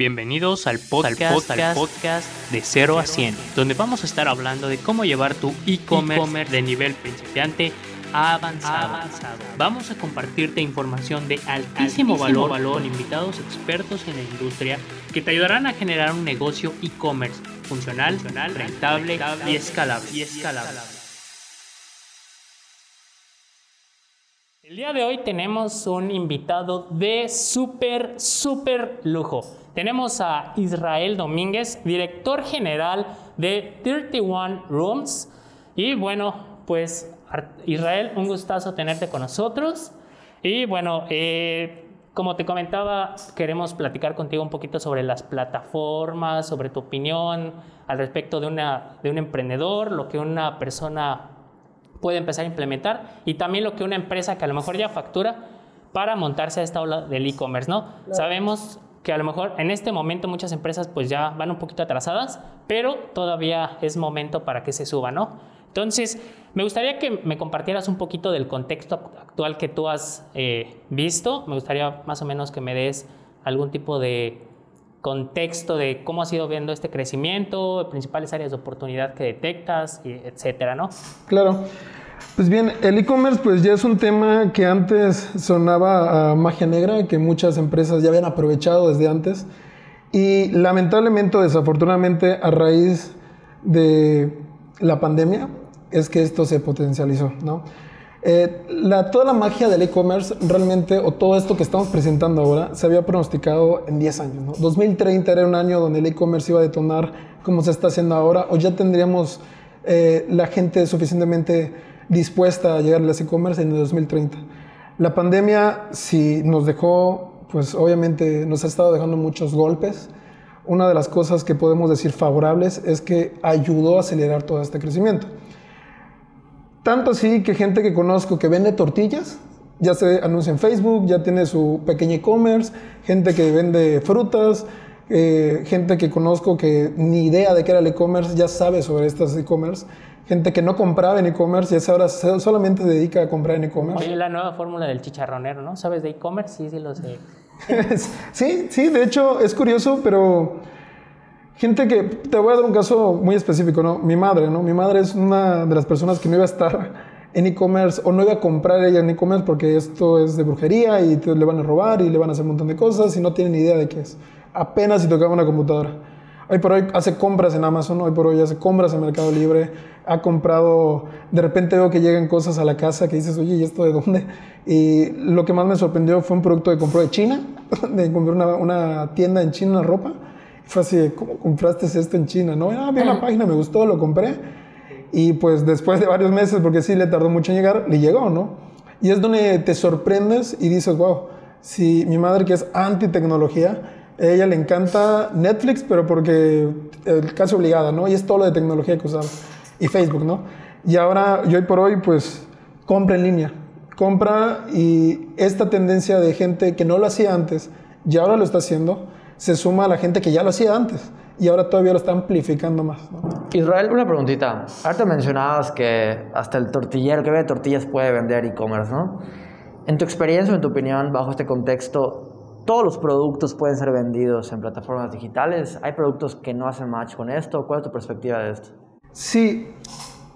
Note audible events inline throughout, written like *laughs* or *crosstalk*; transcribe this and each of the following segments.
Bienvenidos al podcast, al podcast, de 0 a 100, donde vamos a estar hablando de cómo llevar tu e-commerce de nivel principiante a avanzado. Vamos a compartirte información de altísimo, valor, valor con invitados expertos en la industria que te ayudarán a generar un negocio e-commerce funcional, rentable, y escalable. Y escalable. El día de hoy tenemos un invitado de súper, súper lujo. Tenemos a Israel Domínguez, director general de 31 Rooms. Y bueno, pues Israel, un gustazo tenerte con nosotros. Y bueno, eh, como te comentaba, queremos platicar contigo un poquito sobre las plataformas, sobre tu opinión al respecto de, una, de un emprendedor, lo que una persona puede empezar a implementar y también lo que una empresa que a lo mejor ya factura para montarse a esta ola del e-commerce, ¿no? Sabemos que a lo mejor en este momento muchas empresas pues ya van un poquito atrasadas, pero todavía es momento para que se suba, ¿no? Entonces, me gustaría que me compartieras un poquito del contexto actual que tú has eh, visto. Me gustaría más o menos que me des algún tipo de contexto de cómo has ido viendo este crecimiento, principales áreas de oportunidad que detectas, etcétera, ¿no? Claro. Pues bien, el e-commerce pues ya es un tema que antes sonaba a magia negra, que muchas empresas ya habían aprovechado desde antes. Y lamentablemente, desafortunadamente, a raíz de la pandemia, es que esto se potencializó, ¿no? Eh, toda la magia del e-commerce realmente, o todo esto que estamos presentando ahora, se había pronosticado en 10 años. ¿no? 2030 era un año donde el e-commerce iba a detonar como se está haciendo ahora, o ya tendríamos eh, la gente suficientemente dispuesta a llegar al e-commerce en el 2030. La pandemia sí nos dejó, pues obviamente nos ha estado dejando muchos golpes. Una de las cosas que podemos decir favorables es que ayudó a acelerar todo este crecimiento. Tanto así que gente que conozco que vende tortillas, ya se anuncia en Facebook, ya tiene su pequeño e-commerce, gente que vende frutas, eh, gente que conozco que ni idea de qué era el e-commerce, ya sabe sobre estas e-commerce, gente que no compraba en e-commerce y ahora solamente se dedica a comprar en e-commerce. Oye, la nueva fórmula del chicharronero, ¿no? ¿Sabes de e-commerce? Sí, sí lo sé. *laughs* sí, sí, de hecho es curioso, pero Gente que, te voy a dar un caso muy específico, ¿no? Mi madre, ¿no? Mi madre es una de las personas que no iba a estar en e-commerce o no iba a comprar ella en e-commerce porque esto es de brujería y le van a robar y le van a hacer un montón de cosas y no tiene ni idea de qué es. Apenas si tocaba una computadora. Hoy por hoy hace compras en Amazon, hoy por hoy hace compras en Mercado Libre, ha comprado, de repente veo que llegan cosas a la casa que dices, oye, ¿y esto de dónde? Y lo que más me sorprendió fue un producto que compró de China, *laughs* de comprar una, una tienda en China, ropa fue así, ¿cómo compraste esto en China? No, ah, vi una página, me gustó, lo compré. Y pues después de varios meses, porque sí le tardó mucho en llegar, le llegó, ¿no? Y es donde te sorprendes y dices, wow, si mi madre que es anti-tecnología, ella le encanta Netflix, pero porque el caso obligada, ¿no? Y es todo lo de tecnología que usaba. Y Facebook, ¿no? Y ahora, yo hoy por hoy, pues, compra en línea. Compra y esta tendencia de gente que no lo hacía antes, y ahora lo está haciendo, se suma a la gente que ya lo hacía antes y ahora todavía lo está amplificando más. Israel, una preguntita. Ahorita mencionabas que hasta el tortillero que vende tortillas puede vender e-commerce, ¿no? En tu experiencia o en tu opinión, bajo este contexto, ¿todos los productos pueden ser vendidos en plataformas digitales? ¿Hay productos que no hacen match con esto? ¿Cuál es tu perspectiva de esto? Sí,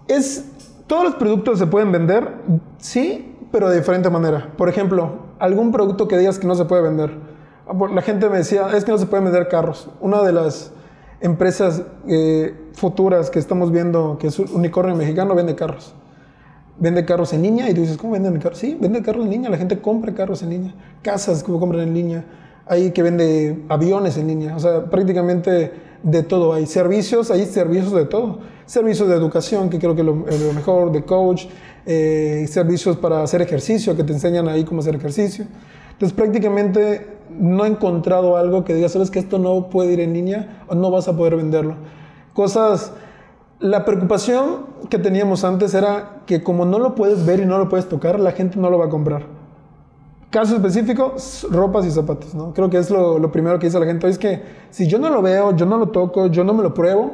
es, todos los productos se pueden vender, sí, pero de diferente manera. Por ejemplo, algún producto que digas que no se puede vender la gente me decía, es que no se pueden vender carros. Una de las empresas eh, futuras que estamos viendo, que es un unicornio mexicano, vende carros. Vende carros en línea y tú dices, ¿cómo venden carros? Sí, vende carros en línea, la gente compra carros en línea, casas que compran en línea, hay que vende aviones en línea, o sea, prácticamente de todo hay. Servicios, hay servicios de todo. Servicios de educación, que creo que es lo, lo mejor, de coach, eh, servicios para hacer ejercicio, que te enseñan ahí cómo hacer ejercicio. Entonces prácticamente no he encontrado algo que diga, sabes que esto no puede ir en línea o no vas a poder venderlo. Cosas, la preocupación que teníamos antes era que como no lo puedes ver y no lo puedes tocar, la gente no lo va a comprar. Caso específico, ropas y zapatos, ¿no? Creo que es lo, lo primero que dice la gente. Es que si yo no lo veo, yo no lo toco, yo no me lo pruebo,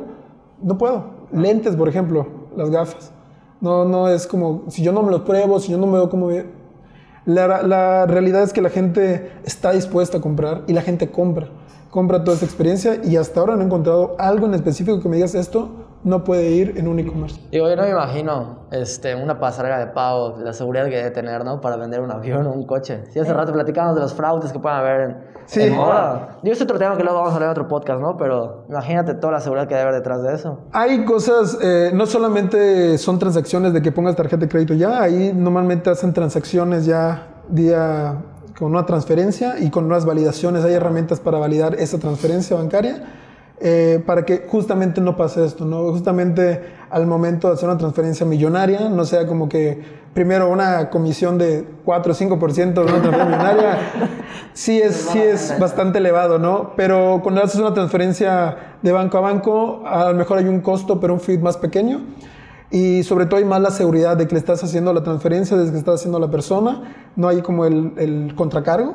no puedo. Lentes, por ejemplo, las gafas. No, no es como, si yo no me lo pruebo, si yo no me veo como la, realidad es que la gente está dispuesta a comprar y la gente compra. compra toda esta experiencia y hasta ahora no he encontrado algo en específico que me digas esto no puede ir en un e-commerce. Digo, yo no me imagino este, una pasarela de pago, la seguridad que debe tener, ¿no? Para vender un avión o un coche. Si hace rato platicamos de los fraudes que pueden haber en, Sí. en moda. Digo, es otro tema que luego vamos a hablar en otro podcast, ¿no? Pero imagínate toda la seguridad que debe haber detrás de eso. Hay cosas, eh, no solamente son transacciones de que pongas tarjeta de crédito ya, ahí normalmente hacen transacciones ya día con una transferencia y con unas validaciones. Hay herramientas para validar esa transferencia bancaria eh, para que justamente no pase esto, ¿no? Justamente al momento de hacer una transferencia millonaria, no sea como que primero una comisión de 4 o 5% de una transferencia millonaria, *laughs* sí es, sí es bastante elevado, ¿no? Pero cuando haces una transferencia de banco a banco, a lo mejor hay un costo, pero un fee más pequeño. Y sobre todo hay más la seguridad de que le estás haciendo la transferencia desde que estás haciendo a la persona, no hay como el, el contracargo.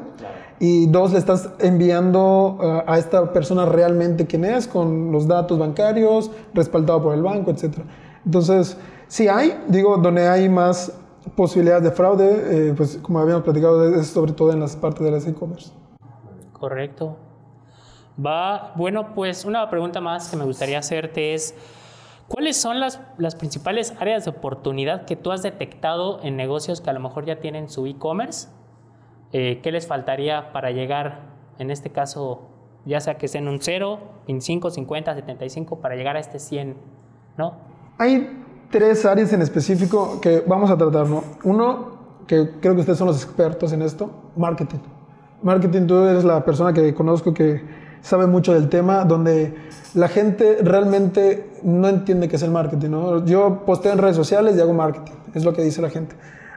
Y dos, le estás enviando uh, a esta persona realmente quién es, con los datos bancarios, respaldado por el banco, etc. Entonces, sí hay, digo, donde hay más posibilidades de fraude, eh, pues como habíamos platicado, es sobre todo en las partes de las e-commerce. Correcto. Va, bueno, pues una pregunta más que me gustaría hacerte es, ¿cuáles son las, las principales áreas de oportunidad que tú has detectado en negocios que a lo mejor ya tienen su e-commerce? Eh, ¿Qué les faltaría para llegar, en este caso, ya sea que estén un 0, 25, 50, 75, para llegar a este 100, ¿no? Hay tres áreas en específico que vamos a tratar, ¿no? Uno, que creo que ustedes son los expertos en esto, marketing. Marketing, tú eres la persona que conozco que sabe mucho del tema, donde la gente realmente no entiende qué es el marketing, ¿no? Yo posteo en redes sociales y hago marketing, es lo que dice la gente.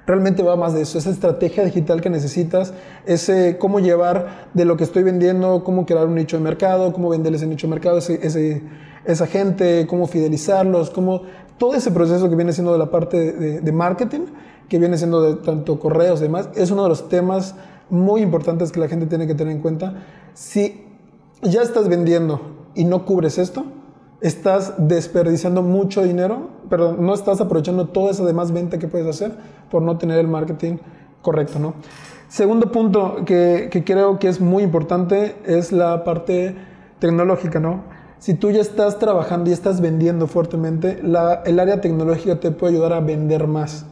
Realmente va más de eso, esa estrategia digital que necesitas, ese cómo llevar de lo que estoy vendiendo, cómo crear un nicho de mercado, cómo vender ese nicho de mercado, ese, esa gente, cómo fidelizarlos, cómo todo ese proceso que viene siendo de la parte de marketing, que viene siendo de tanto correos y demás, es uno de los temas muy importantes que la gente tiene que tener en cuenta. Si ya estás vendiendo y no cubres esto, estás desperdiciando mucho dinero, pero no estás aprovechando toda esa demás venta que puedes hacer por no tener el marketing correcto, ¿no? Segundo punto que, que creo que es muy importante es la parte tecnológica, ¿no? Si tú ya estás trabajando y estás vendiendo fuertemente, la, el área tecnológica te puede ayudar a vender más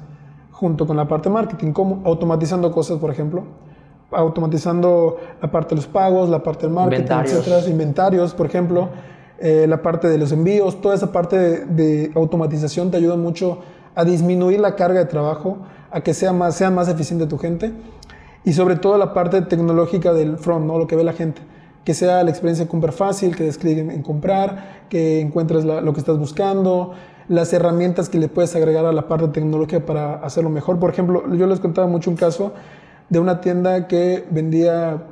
junto con la parte marketing, como automatizando cosas, por ejemplo, automatizando la parte de los pagos, la parte del marketing, Inventarios. etcétera, inventarios, por ejemplo, eh, la parte de los envíos, toda esa parte de, automatización te ayuda mucho a disminuir la carga de trabajo, a que sea más, sea más eficiente tu gente y sobre todo la parte tecnológica del front, ¿no? lo que ve la gente. Que sea la experiencia compra fácil, que describen en comprar, que encuentres lo que estás buscando, las herramientas que le puedes agregar a la parte tecnológica para hacerlo mejor. Por ejemplo, yo les contaba mucho un caso de una tienda que vendía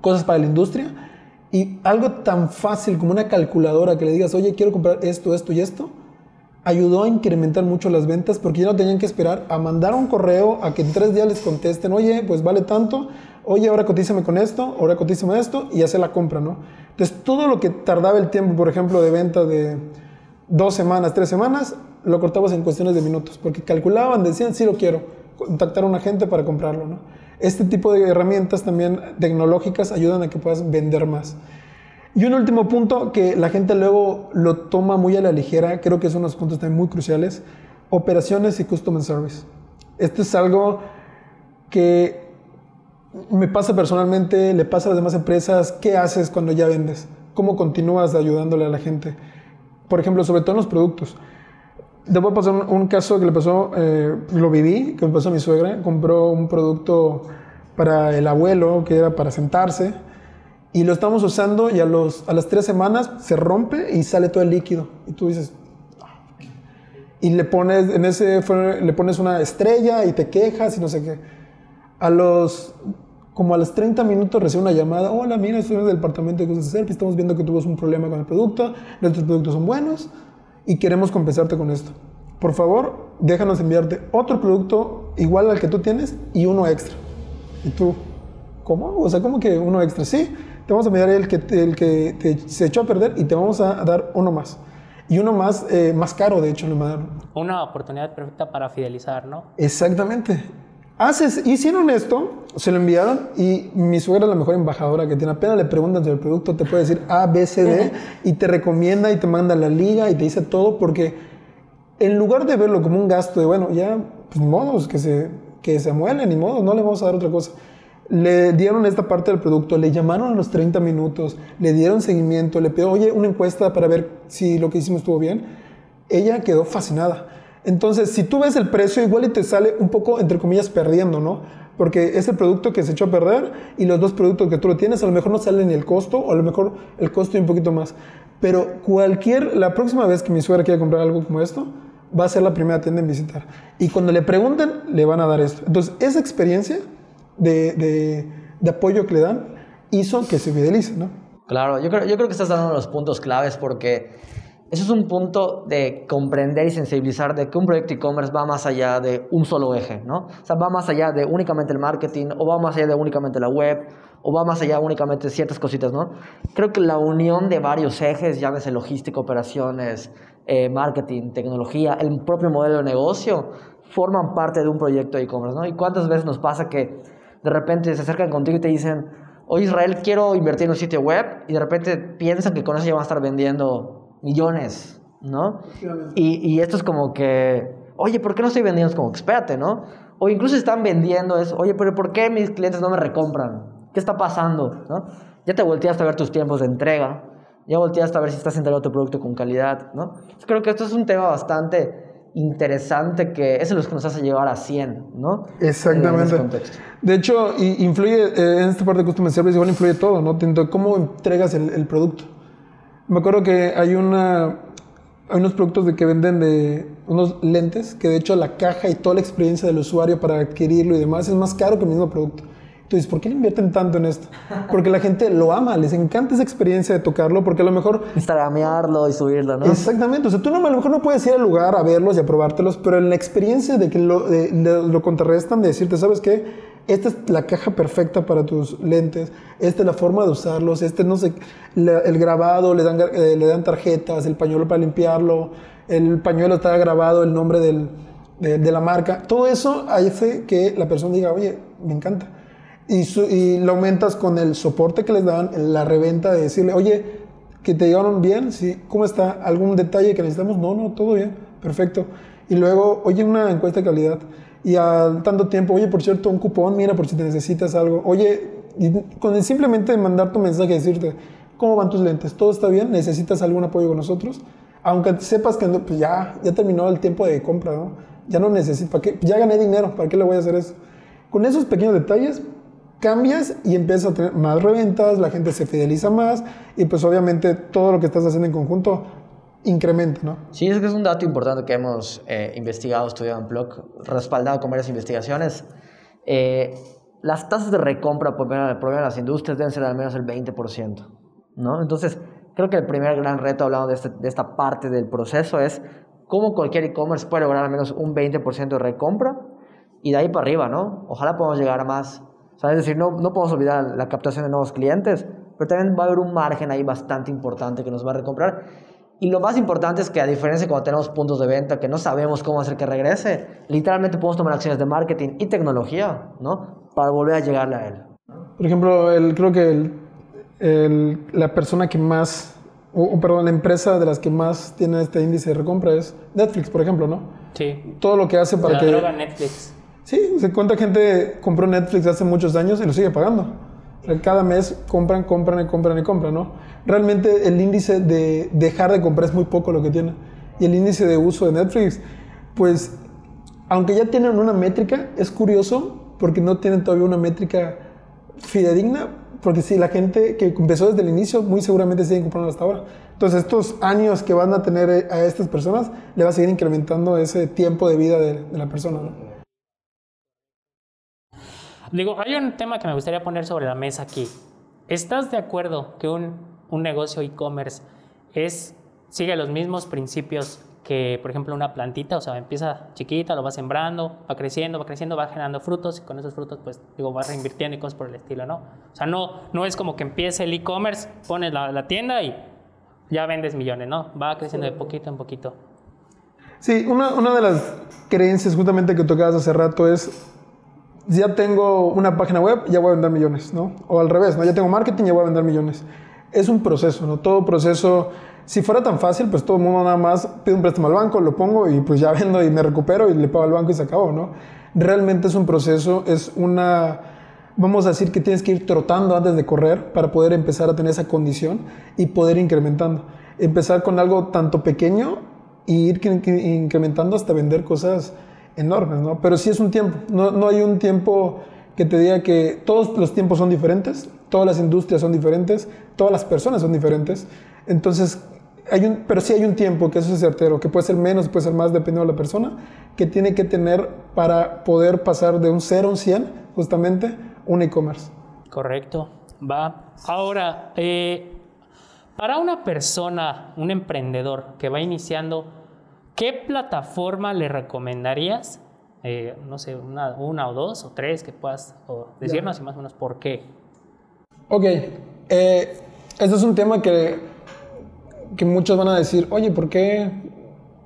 cosas para la industria y algo tan fácil como una calculadora que le digas, oye, quiero comprar esto, esto y esto, ayudó a incrementar mucho las ventas porque ya no tenían que esperar a mandar un correo a que en tres días les contesten, oye, pues vale tanto, oye, ahora cotízame con esto, ahora cotízame esto y hacer la compra, ¿no? Entonces, todo lo que tardaba el tiempo, por ejemplo, de venta de dos semanas, tres semanas, lo cortabas en cuestiones de minutos porque calculaban, decían, sí lo quiero, contactar a un agente para comprarlo, ¿no? Este tipo de herramientas también tecnológicas ayudan a que puedas vender más. Y un último punto que la gente luego lo toma muy a la ligera, creo que son unos puntos también muy cruciales, operaciones y customer service. Esto es algo que me pasa personalmente, le pasa a las demás empresas, ¿qué haces cuando ya vendes? ¿Cómo continúas ayudándole a la gente? Por ejemplo, sobre todo en los productos. Te a pasar un, caso que le pasó, eh, lo viví, que me pasó a mi suegra. Compró un producto para el abuelo, que era para sentarse, y lo estamos usando y a, los, a las tres semanas se rompe y sale todo el líquido. Y tú dices, "Ah, ok". y le pones, en ese, le pones una estrella y te quejas y no sé qué. A los, como a los 30 minutos recibe una llamada, hola, mira, soy del departamento de cosas de estamos viendo que tuvimos un problema con el producto, nuestros productos son buenos y queremos compensarte con esto. Por favor, déjanos enviarte otro producto igual al que tú tienes y uno extra. Y tú, ¿cómo? O sea, ¿cómo que uno extra? Sí, te vamos a enviar el que, el que te- se echó a perder y te vamos a dar uno más. Y uno más, eh, más caro, de hecho, le mandaron. Una oportunidad perfecta para fidelizar, ¿no? Exactamente. Haces, hicieron esto, se lo enviaron y mi suegra es la mejor embajadora que tiene. Apenas le preguntas del producto, te puede decir A, B, C, D y te recomienda y te manda la liga y te dice todo porque en lugar de verlo como un gasto de, bueno, ya, pues ni modos, que se, que se muelen, ni modo, no le vamos a dar otra cosa. Le dieron esta parte del producto, le llamaron a los 30 minutos, le dieron seguimiento, le pidió, oye, una encuesta para ver si lo que hicimos estuvo bien. Ella quedó fascinada. Entonces, si tú ves el precio, igual y te sale un poco, entre comillas, perdiendo, ¿no? Porque es el producto que se echó a perder y los dos productos que tú lo tienes, a lo mejor no sale ni el costo, o a lo mejor el costo y un poquito más. Pero cualquier, la próxima vez que mi suegra quiera comprar algo como esto, va a ser la primera tienda en visitar. Y cuando le pregunten, le van a dar esto. Entonces, esa experiencia de, de, de apoyo que le dan hizo que se fidelice, ¿no? Claro, yo creo, yo creo que estás dando los puntos claves porque eso es un punto de comprender y sensibilizar de que un proyecto e-commerce va más allá de un solo eje, ¿no? O sea, va más allá de únicamente el marketing, o va más allá de únicamente la web, o va más allá únicamente ciertas cositas, ¿no? Creo que la unión de varios ejes, llámese logística, operaciones, eh, marketing, tecnología, el propio modelo de negocio, forman parte de un proyecto e-commerce, ¿no? Y cuántas veces nos pasa que de repente se acercan contigo y te dicen, oye Israel, quiero invertir en un sitio web, y de repente piensan que con eso ya van a estar vendiendo millones, ¿no? Y, y, esto es como que, oye, ¿por qué no estoy vendiendo? Es como, espérate, ¿no? O incluso están vendiendo es, oye, pero ¿por qué mis clientes no me recompran? ¿Qué está pasando? ¿no? Ya te volteaste a ver tus tiempos de entrega, ya volteaste a ver si estás entregando tu producto con calidad, ¿no? creo que esto es un tema bastante interesante que es lo que nos hace llevar a 100, ¿no? Exactamente. De hecho, influye, eh, en esta parte de Customer Service igual influye todo, ¿no? Cómo entregas el, el producto. Me acuerdo que hay una hay unos productos de que venden de unos lentes que de hecho la caja y toda la experiencia del usuario para adquirirlo y demás es más caro que el mismo producto. Entonces, ¿por qué le invierten tanto en esto? Porque la gente lo ama, les encanta esa experiencia de tocarlo, porque a lo mejor... Instagramearlo y subirlo, ¿no? Exactamente, o sea, tú no, a lo mejor no puedes ir al lugar a verlos y a probártelos, pero en la experiencia de que lo, de, lo contrarrestan, de decirte, ¿sabes qué? Esta es la caja perfecta para tus lentes, esta es la forma de usarlos, este no sé, el grabado, le dan, eh, dan tarjetas, el pañuelo para limpiarlo, el pañuelo está grabado el nombre de, la marca, todo eso hace que la persona diga, oye, me encanta. Y, y lo aumentas con el soporte que les dan, la reventa de decirle, oye, que te llegaron bien, ¿sí? ¿cómo está? ¿Algún detalle que necesitamos? No, no, todo bien, perfecto. Y luego, oye, una encuesta de calidad y al tanto tiempo, oye, por cierto, un cupón, mira, por si te necesitas algo. Oye, con simplemente mandar tu mensaje decirte, ¿cómo van tus lentes? ¿Todo está bien? ¿Necesitas algún apoyo con nosotros? Aunque sepas que pues ya, ya terminó el tiempo de compra, ¿no? Ya no necesito, ¿para qué? Ya gané dinero, ¿para qué le voy a hacer eso? Con esos pequeños detalles cambias y empiezas a tener más reventas, la gente se fideliza más y pues obviamente todo lo que estás haciendo en conjunto incrementa, ¿no? Sí, es que es un dato importante que hemos eh, investigado, estudiado en blog, respaldado con varias investigaciones. Eh, las tasas de recompra por medio de las industrias deben ser al menos el 20%, ¿no? Entonces, creo que el primer gran reto, hablando de, este, de esta parte del proceso, es cómo cualquier e-commerce puede lograr al menos un 20% de recompra y de ahí para arriba, ¿no? Ojalá podamos llegar a más. O sea, es decir, no, no podemos olvidar la captación de nuevos clientes, pero también va a haber un margen ahí bastante importante que nos va a recomprar y lo más importante es que a diferencia de cuando tenemos puntos de venta que no sabemos cómo hacer que regrese, literalmente podemos tomar acciones de marketing y tecnología, ¿no? Para volver a llegarle a él. Por ejemplo, el, creo que el, el, la persona que más, o, perdón, la empresa de las que más tiene este índice de recompra es Netflix, por ejemplo, ¿no? Sí. Todo lo que hace para La que... droga Netflix. Sí, se cuenta gente compró Netflix hace muchos años y lo sigue pagando. Cada mes compran, compran y compran y compran, ¿no? Realmente el índice de dejar de comprar es muy poco lo que tiene. Y el índice de uso de Netflix, pues, aunque ya tienen una métrica, es curioso porque no tienen todavía una métrica fidedigna, porque si la gente que empezó desde el inicio, muy seguramente siguen comprando hasta ahora. Entonces, estos años que van a tener a estas personas, le va a seguir incrementando ese tiempo de vida de, de la persona, ¿no? Digo, hay un tema que me gustaría poner sobre la mesa aquí. ¿Estás de acuerdo que un, un negocio e-commerce es, sigue los mismos principios que, por ejemplo, una plantita? O sea, empieza chiquita, lo va sembrando, va creciendo, va creciendo, va generando frutos y con esos frutos, pues, digo, va reinvirtiendo y cosas por el estilo, ¿no? O sea, no, no es como que empiece el e-commerce, pones la, la tienda y ya vendes millones, ¿no? Va creciendo de poquito en poquito. Sí, una, una de las creencias justamente que tocabas hace rato es ya tengo una página web, ya voy a vender millones, ¿no? O al revés, ¿no? Ya tengo marketing, ya voy a vender millones. Es un proceso, ¿no? Todo proceso, si fuera tan fácil, pues todo el mundo nada más pide un préstamo al banco, lo pongo y pues ya *laughs* vendo y me recupero y le pago al banco y se acabó, ¿no? Realmente es un proceso, es una, vamos a decir que tienes que ir trotando antes de correr para poder empezar a tener esa condición y poder incrementando. Empezar con algo tanto pequeño y ir incrementando hasta vender cosas enormes, ¿no? Pero sí es un tiempo, no, no hay un tiempo que te diga que todos los tiempos son diferentes, todas las industrias son diferentes, todas las personas son diferentes. Entonces, hay un, pero sí hay un tiempo, que eso es certero, que puede ser menos, puede ser más, dependiendo de la persona, que tiene que tener para poder pasar de un 0 a un 100, justamente, un e-commerce. Correcto, va. Ahora, eh, para una persona, un emprendedor que va iniciando, ¿qué plataforma le recomendarías? Eh, no sé, una, una, o dos o tres que puedas decirnos y más o menos por qué. Ok, eh, este es un tema que, que muchos van a decir, oye, ¿por qué,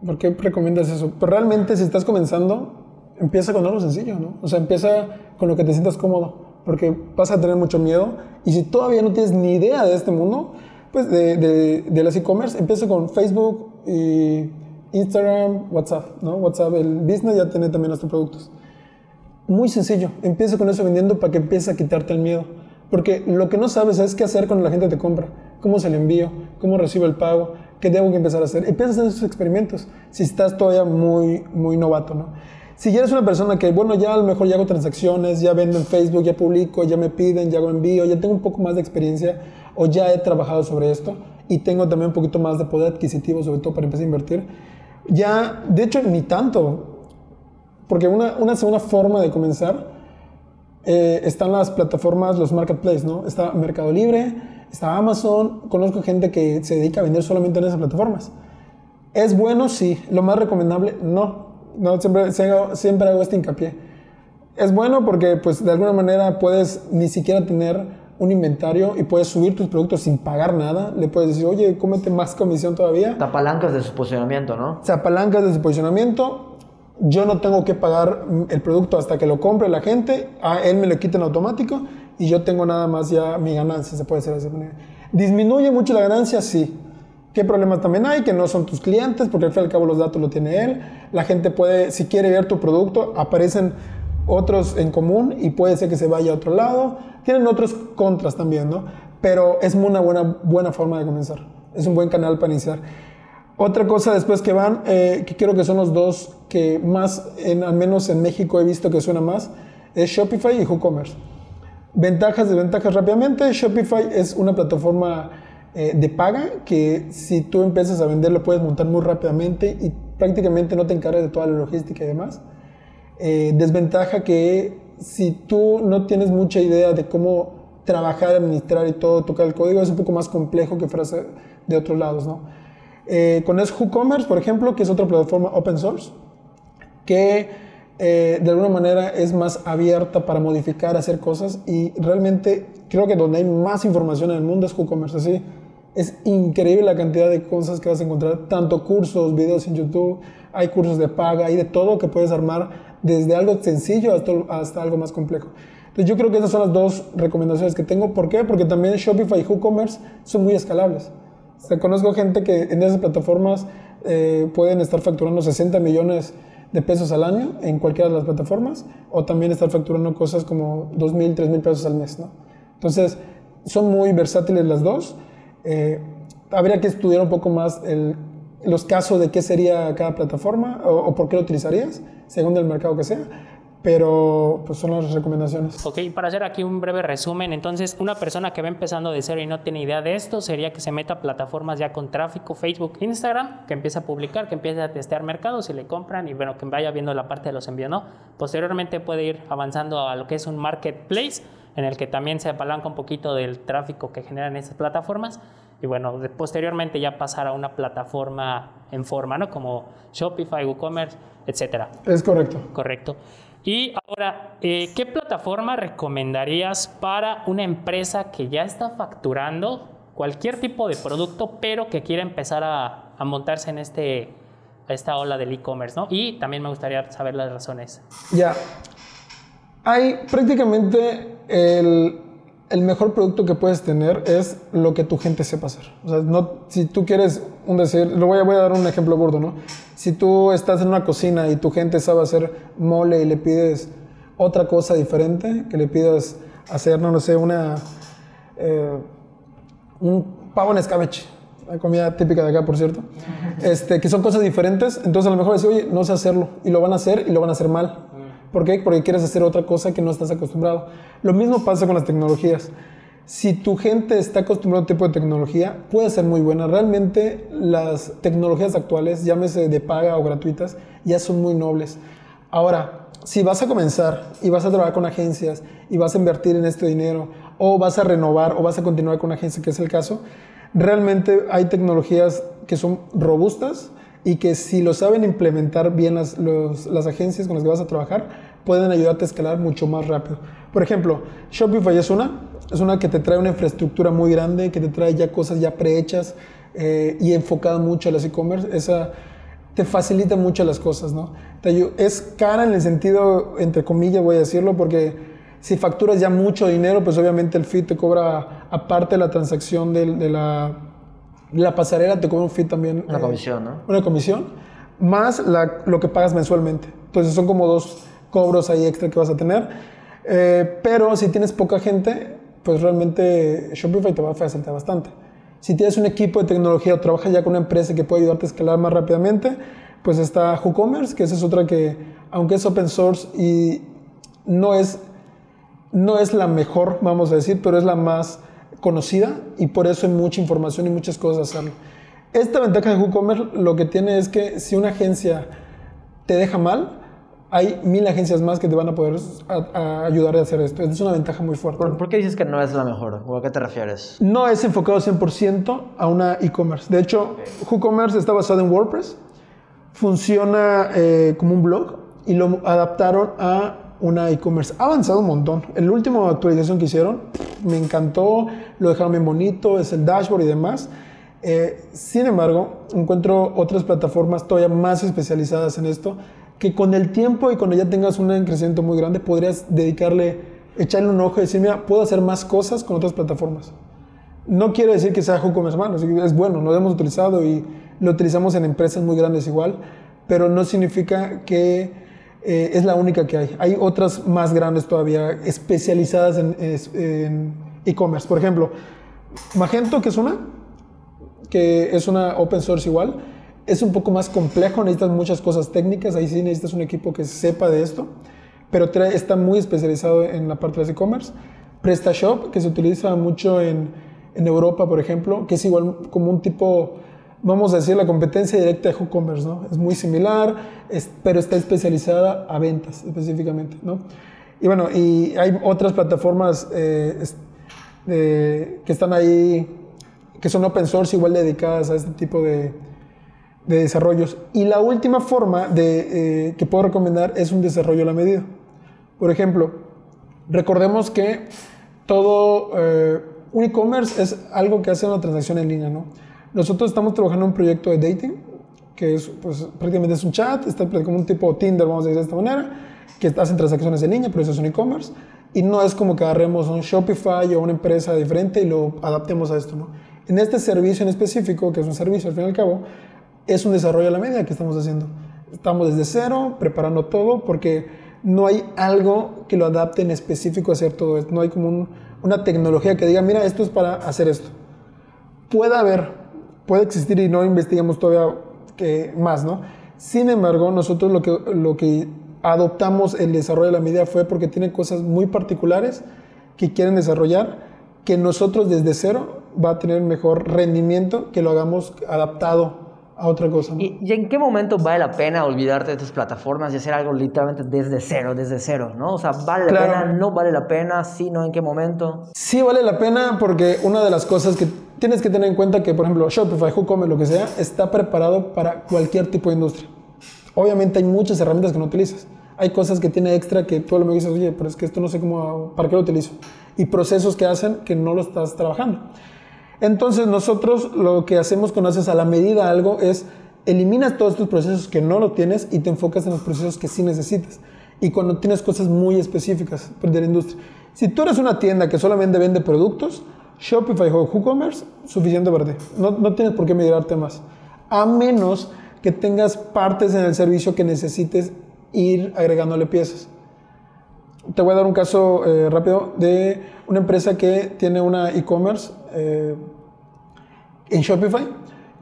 ¿por qué recomiendas eso? Pero realmente si estás comenzando, empieza con algo sencillo, ¿no? O sea, empieza con lo que te sientas cómodo, porque vas a tener mucho miedo y si todavía no tienes ni idea de este mundo, pues de, de, de las e-commerce, empieza con Facebook y Instagram, WhatsApp, ¿no? WhatsApp, el business ya tiene también nuestros productos. Muy sencillo, empieza con eso vendiendo para que empiece a quitarte el miedo. Porque lo que no sabes es qué hacer cuando la gente te compra, cómo se le envío, cómo recibo el pago, qué debo que empezar a hacer. Empieza a hacer esos experimentos si estás todavía muy, muy novato, ¿no? Si ya eres una persona que, bueno, ya a lo mejor ya hago transacciones, ya vendo en Facebook, ya publico, ya me piden, ya hago envío, ya tengo un poco más de experiencia o ya he trabajado sobre esto y tengo también un poquito más de poder adquisitivo, sobre todo para empezar a invertir, ya, de hecho, ni tanto, porque una, una segunda forma de comenzar eh, están las plataformas, los marketplaces, ¿no? Está Mercado Libre, está Amazon, conozco gente que se dedica a vender solamente en esas plataformas. ¿Es bueno? Sí. ¿Lo más recomendable? No. no siempre, siempre hago este hincapié. Es bueno porque, pues, de alguna manera puedes ni siquiera tener un inventario y puedes subir tus productos sin pagar nada. Le puedes decir, oye, cómete más comisión todavía. Te apalancas de su posicionamiento, ¿no? Se apalancas de su posicionamiento yo no tengo que pagar el producto hasta que lo compre la gente, a él me lo quita en automático y yo tengo nada más ya mi ganancia, se puede decir de esa manera. ¿Disminuye mucho la ganancia? Sí. ¿Qué problemas también hay? Que no son tus clientes, porque al fin y al cabo los datos lo tiene él. La gente puede, si quiere ver tu producto, aparecen otros en común y puede ser que se vaya a otro lado. Tienen otros contras también, ¿no? Pero es una buena, buena forma de comenzar. Es un buen canal para iniciar. Otra cosa después que van, eh, que creo que son los dos que más, en, al menos en México he visto que suena más, es Shopify y WooCommerce. Ventajas, desventajas rápidamente. Shopify es una plataforma eh, de paga que si tú empiezas a vender lo puedes montar muy rápidamente y prácticamente no te encargas de toda la logística y demás. Eh, desventaja que si tú no tienes mucha idea de cómo trabajar, administrar y todo, tocar el código, es un poco más complejo que frase de otros lados, ¿no? Eh, con WooCommerce, por ejemplo, que es otra plataforma open source, que eh, de alguna manera es más abierta para modificar, hacer cosas y realmente creo que donde hay más información en el mundo es WooCommerce. Así es increíble la cantidad de cosas que vas a encontrar, tanto cursos, videos en YouTube, hay cursos de paga, hay de todo que puedes armar desde algo sencillo hasta, hasta algo más complejo. Entonces yo creo que esas son las dos recomendaciones que tengo. ¿Por qué? Porque también Shopify y WooCommerce son muy escalables. O conozco gente que en esas plataformas eh, pueden estar facturando 60 millones de pesos al año en cualquiera de las plataformas o también estar facturando cosas como 2 mil, 3 mil pesos al mes. ¿no? Entonces, son muy versátiles las dos. Eh, habría que estudiar un poco más el, los casos de qué sería cada plataforma o, o por qué lo utilizarías, según el mercado que sea pero pues son las recomendaciones. Ok, para hacer aquí un breve resumen, entonces una persona que va empezando de cero y no tiene idea de esto sería que se meta a plataformas ya con tráfico, Facebook, Instagram, que empiece a publicar, que empiece a testear mercados y le compran y bueno, que vaya viendo la parte de los envíos, ¿no? Posteriormente puede ir avanzando a lo que es un marketplace en el que también se apalanca un poquito del tráfico que generan esas plataformas y bueno, posteriormente ya pasar a una plataforma en forma, ¿no? Como Shopify, WooCommerce, etcétera. Es correcto. Correcto. Y ahora, eh, ¿qué plataforma recomendarías para una empresa que ya está facturando cualquier tipo de producto, pero que quiera empezar a, montarse en este, esta ola del e-commerce? ¿no? Y también me gustaría saber las razones. Ya. Hay prácticamente el, el mejor producto que puedes tener es lo que tu gente sepa hacer. O sea, no, si tú quieres un decir, lo voy a, voy a dar un ejemplo gordo, ¿no? Si tú estás en una cocina y tu gente sabe hacer mole y le pides otra cosa diferente, que le pidas hacer, no, no sé, una, eh, un pavo en escabeche, la comida típica de acá, por cierto, este, que son cosas diferentes, entonces a lo mejor decir, oye, no sé hacerlo, y lo van a hacer y lo van a hacer mal. ¿Por qué? Porque quieres hacer otra cosa que no estás acostumbrado. Lo mismo pasa con las tecnologías. Si tu gente está acostumbrada a un tipo de tecnología, puede ser muy buena. Realmente las tecnologías actuales, llámese de paga o gratuitas, ya son muy nobles. Ahora, si vas a comenzar y vas a trabajar con agencias y vas a invertir en este dinero, o vas a renovar o vas a continuar con una agencia, que es el caso, realmente hay tecnologías que son robustas y que si lo saben implementar bien las, los- las agencias con las que vas a trabajar, pueden ayudarte a escalar mucho más rápido. Por ejemplo, Shopify es una, es una que te trae una infraestructura muy grande, que te trae ya cosas ya prehechas eh, y enfocada mucho a las e-commerce. Esa te facilita mucho las cosas, ¿no? Te es cara en el sentido, entre comillas voy a decirlo, porque si facturas ya mucho dinero, pues obviamente el fee te cobra, aparte de la transacción del- de, la, de la pasarela, te cobra un fee también. Una eh, comisión, ¿no? una comisión, más la- lo que pagas mensualmente. Entonces son como dos cobros ahí extra que vas a tener. Eh, pero si tienes poca gente, pues realmente Shopify te va a facilitar bastante. Si tienes un equipo de tecnología o trabajas ya con una empresa que puede ayudarte a escalar más rápidamente, pues está WooCommerce, que esa es otra que, aunque es open source y no es no es la mejor, vamos a decir, pero es la más conocida y por eso hay mucha información y muchas cosas a hacerlo. Esta ventaja de WooCommerce lo que tiene es que si una agencia te deja mal, hay mil agencias más que te van a poder a- a ayudar a hacer esto. Es una ventaja muy fuerte. ¿Por, por qué dices que no es la mejor? ¿O a qué te refieres? No es enfocado 100% a una e-commerce. De hecho, WooCommerce está basado en WordPress, funciona eh, como un blog y lo adaptaron a una e-commerce. Ha avanzado un montón. En la última actualización que hicieron, me encantó, lo dejaron bien bonito, es el dashboard y demás. Eh, sin embargo, encuentro otras plataformas todavía más especializadas en esto, que con el tiempo y cuando ya tengas un crecimiento muy grande, podrías dedicarle, echarle un ojo y decir, mira, puedo hacer más cosas con otras plataformas. No quiere decir que sea WooCommerce malo, es bueno, lo hemos utilizado y lo utilizamos en empresas muy grandes igual, pero no significa que eh, es la única que hay. Hay otras más grandes todavía, especializadas en e-commerce. Por ejemplo, Magento, que es una, que es una open source igual, es un poco más complejo, necesitas muchas cosas técnicas, ahí sí necesitas un equipo que sepa de esto, pero trae- está muy especializado en la parte de e-commerce. PrestaShop, que se utiliza mucho en, en Europa, por ejemplo, que es igual como un tipo, vamos a decir, la competencia directa de WooCommerce, ¿no? Es muy similar, es- pero está especializada a ventas específicamente, ¿no? Y bueno, y hay otras plataformas eh, que están ahí, que son open source, igual dedicadas a este tipo de, de desarrollos. Y la última forma de, eh, que puedo recomendar es un desarrollo a la medida. Por ejemplo, recordemos que todo eh, un e-commerce es algo que hace una transacción en línea, ¿no? Nosotros estamos trabajando en un proyecto de dating, que es, pues, prácticamente es un chat, está como un tipo Tinder, vamos a decir de esta manera, que hacen transacciones en línea, pero eso es un e-commerce. Y no es como que agarremos un Shopify o una empresa diferente y lo adaptemos a esto, ¿no? En este servicio en específico, que es un servicio al fin y al cabo, es un desarrollo a la medida que estamos haciendo. Estamos desde cero, preparando todo, porque no hay algo que lo adapte en específico a hacer todo esto. No hay como un- una tecnología que diga, mira, esto es para hacer esto. Puede haber, puede existir y no investigamos todavía que más, ¿no? Sin embargo, nosotros lo que, lo que adoptamos el desarrollo de la medida fue porque tiene cosas muy particulares que quieren desarrollar, que nosotros desde cero va a tener mejor rendimiento que lo hagamos adaptado a otra cosa. ¿no? ¿Y, y en qué momento vale la pena olvidarte de tus plataformas y hacer algo literalmente desde cero, desde cero, ¿no? O sea, ¿vale la Claro. pena? ¿No vale la pena? ¿Sí, no? ¿En qué momento? Sí vale la pena porque una de las cosas que tienes que tener en cuenta que, por ejemplo, Shopify, WooCommerce, lo que sea, está preparado para cualquier tipo de industria. Obviamente hay muchas herramientas que no utilizas. Hay cosas que tiene extra que tú a lo mejor dices, oye, pero es que esto no sé cómo, ¿para qué lo utilizo? Y procesos que hacen que no lo estás trabajando. Entonces nosotros lo que hacemos cuando haces a la medida algo es eliminas todos estos procesos que no lo tienes y te enfocas en los procesos que sí necesitas. y cuando tienes cosas muy específicas de la industria. Si tú eres una tienda que solamente vende productos, Shopify o WooCommerce, suficiente para ti. No, no tienes por qué migrarte más. A menos que tengas partes en el servicio que necesites ir agregándole piezas. Te voy a dar un caso eh, rápido de una empresa que tiene una e-commerce eh, en Shopify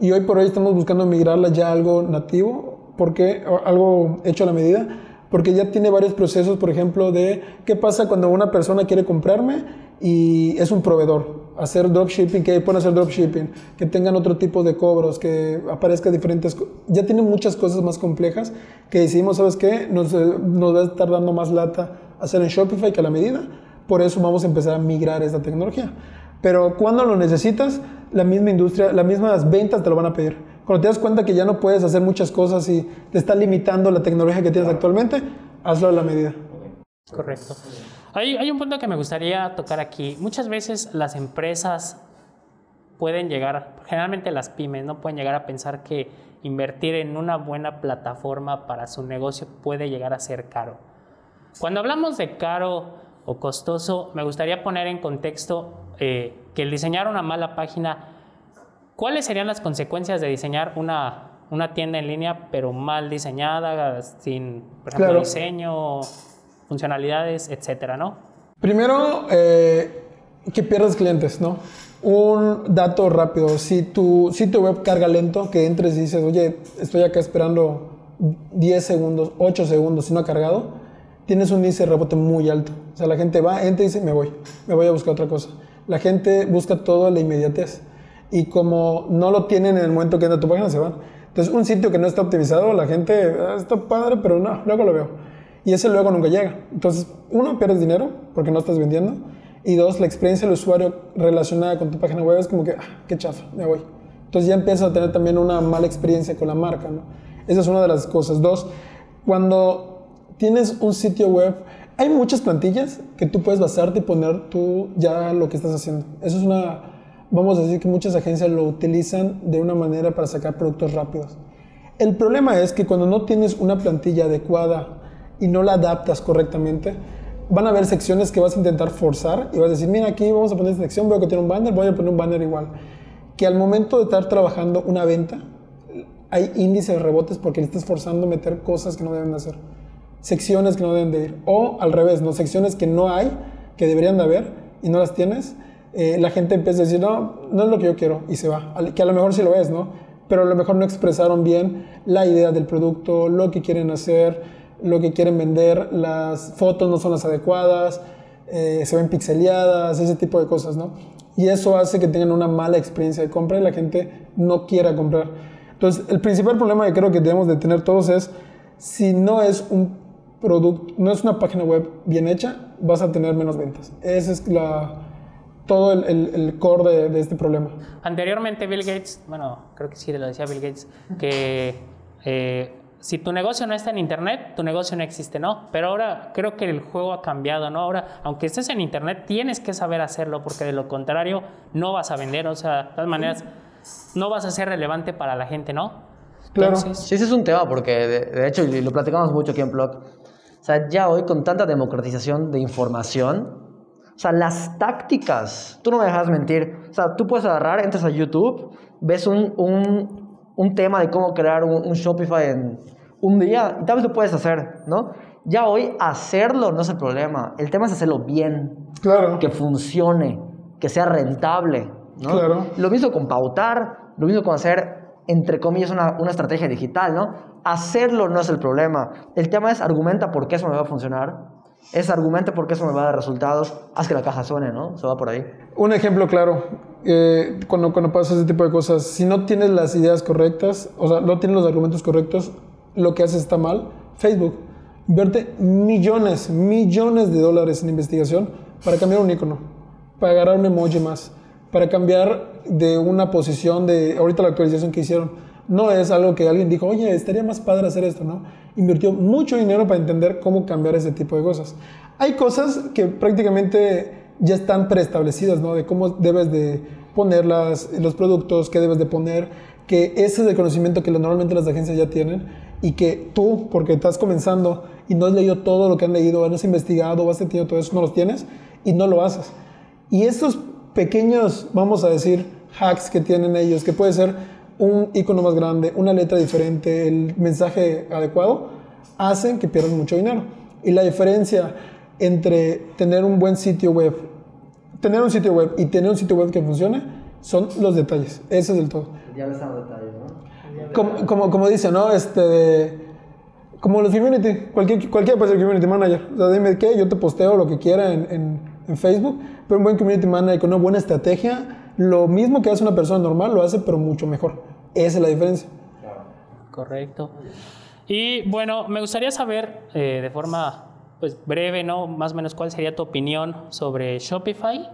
y hoy por hoy estamos buscando migrarla ya a algo nativo, porque, algo hecho a la medida, porque ya tiene varios procesos, por ejemplo, de qué pasa cuando una persona quiere comprarme y es un proveedor. Hacer dropshipping, que pueden hacer dropshipping, que tengan otro tipo de cobros, que aparezca diferentes... Ya tiene muchas cosas más complejas que decidimos, ¿sabes qué? Nos, eh, nos va a estar dando más lata hacer en Shopify que a la medida. Por eso vamos a empezar a migrar esta tecnología. Pero cuando lo necesitas, la misma industria, las mismas ventas te lo van a pedir. Cuando te das cuenta que ya no puedes hacer muchas cosas y te está limitando la tecnología que tienes actualmente, hazlo a la medida. Correcto. Hay, hay un punto que me gustaría tocar aquí. Muchas veces las empresas pueden llegar, generalmente las pymes, no pueden llegar a pensar que invertir en una buena plataforma para su negocio puede llegar a ser caro. Cuando hablamos de caro o costoso, me gustaría poner en contexto eh, que el diseñar una mala página, ¿cuáles serían las consecuencias de diseñar una, una tienda en línea pero mal diseñada, sin, por ejemplo, diseño, funcionalidades, etcétera, ¿no? Primero, eh, que pierdas clientes, ¿no? Un dato rápido, si tu sitio web carga lento, que entres y dices, oye, estoy acá esperando 10 segundos, 8 segundos y no ha cargado, tienes un índice de rebote muy alto. O sea, la gente va, entra y dice, me voy, me voy a buscar otra cosa la gente busca todo la inmediatez. Y como no lo tienen en el momento que entra tu página, se van. Entonces, un sitio que no está optimizado, la gente, ah, está padre, pero no, luego lo veo. Y ese luego nunca llega. Entonces, uno, pierdes dinero porque no estás vendiendo. Y dos, la experiencia del usuario relacionada con tu página web es como que, ah, qué chafa, me voy. Entonces ya empiezas a tener también una mala experiencia con la marca, ¿no? Esa es una de las cosas. Dos, cuando tienes un sitio web hay muchas plantillas que tú puedes basarte y poner tú ya lo que estás haciendo. Eso es una, vamos a decir que muchas agencias lo utilizan de una manera para sacar productos rápidos. El problema es que cuando no tienes una plantilla adecuada y no la adaptas correctamente, van a haber secciones que vas a intentar forzar y vas a decir, mira, aquí vamos a poner esta sección, veo que tiene un banner, voy a poner un banner igual. Que al momento de estar trabajando una venta, hay índices de rebotes porque le estás forzando a meter cosas que no deben de hacer secciones que no deben de ir. O al revés, ¿no? secciones que no hay, que deberían de haber y no las tienes. Eh, la gente empieza a decir, no, no es lo que yo quiero y se va. Que a lo mejor sí lo es, ¿no? Pero a lo mejor no expresaron bien la idea del producto, lo que quieren hacer, lo que quieren vender, las fotos no son las adecuadas, eh, se ven pixeleadas, ese tipo de cosas, ¿no? Y eso hace que tengan una mala experiencia de compra y la gente no quiera comprar. Entonces, el principal problema que creo que debemos de tener todos es, si no es un producto, no es una página web bien hecha, vas a tener menos ventas. Ese es la, todo el, el, core de, este problema. Anteriormente Bill Gates, bueno, creo que sí lo decía Bill Gates, que eh, si tu negocio no está en Internet, tu negocio no existe, ¿no? Pero ahora creo que el juego ha cambiado, ¿no? Ahora, aunque estés en Internet, tienes que saber hacerlo, porque de lo contrario no vas a vender, o sea, de todas maneras, no vas a ser relevante para la gente, ¿no? Claro. sí, ese es un tema, porque de, de hecho, y lo platicamos mucho aquí en Blog, sea, ya hoy con tanta democratización de información, o sea, las tácticas, tú no me dejas mentir. O sea, tú puedes agarrar, entras a YouTube, ves un, un, un tema de cómo crear un, Shopify en un día y tal vez lo puedes hacer, ¿no? Ya hoy hacerlo no es el problema. El tema es hacerlo bien. Claro. Que funcione, que sea rentable, ¿no? Claro. Lo mismo con pautar, lo mismo con hacer, entre comillas, una, una estrategia digital, ¿no? Hacerlo no es el problema. El tema es argumenta por qué eso me va a funcionar. Es argumenta por qué eso me va a dar resultados. Haz que la caja suene, ¿no? Se va por ahí. Un ejemplo claro, eh, cuando, cuando pasa ese tipo de cosas, si no tienes las ideas correctas, o sea, no tienes los argumentos correctos, lo que haces está mal. Facebook, invierte millones, millones de dólares en investigación para cambiar un icono, para agarrar un emoji más, para cambiar de una posición de, ahorita la actualización que hicieron, no es algo que alguien dijo, oye, estaría más padre hacer esto, ¿no? Invirtió mucho dinero para entender cómo cambiar ese tipo de cosas. Hay cosas que prácticamente ya están preestablecidas, ¿no? De cómo debes de ponerlas, los productos que debes de poner, que ese es el conocimiento que normalmente las agencias ya tienen y que tú, porque estás comenzando y no has leído todo lo que han leído, no has investigado, has tenido todo eso, no los tienes y no lo haces. Y estos pequeños, vamos a decir, hacks que tienen ellos, que puede ser un icono más grande, una letra diferente, el mensaje adecuado, hacen que pierdas mucho dinero. Y la diferencia entre tener un buen sitio web, tener un sitio web y tener un sitio web que funcione, son los detalles. Ese es el todo. Ya están los detalles, ¿no? Como, como, como dice, ¿no? Este, como los community, cualquier, cualquiera puede ser community manager. O sea, dime qué, yo te posteo lo que quiera en, en, en Facebook, pero un buen community manager con una buena estrategia, lo mismo que hace una persona normal, lo hace, pero mucho mejor. Esa es la diferencia. Correcto. Y bueno, me gustaría saber eh, de forma pues, breve, ¿no? Más o menos cuál sería tu opinión sobre Shopify,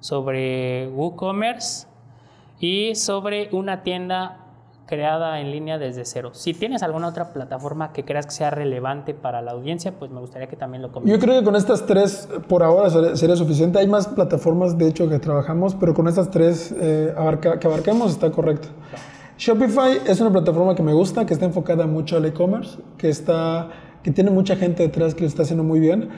sobre WooCommerce y sobre una tienda creada en línea desde cero. Si tienes alguna otra plataforma que creas que sea relevante para la audiencia, pues me gustaría que también lo comentes. Yo creo que con estas tres por ahora sería, suficiente. Hay más plataformas, de hecho, que trabajamos, pero con estas tres eh, que abarcamos está correcto. Shopify es una plataforma que me gusta, que está enfocada mucho al e-commerce, que, que tiene mucha gente detrás que lo está haciendo muy bien.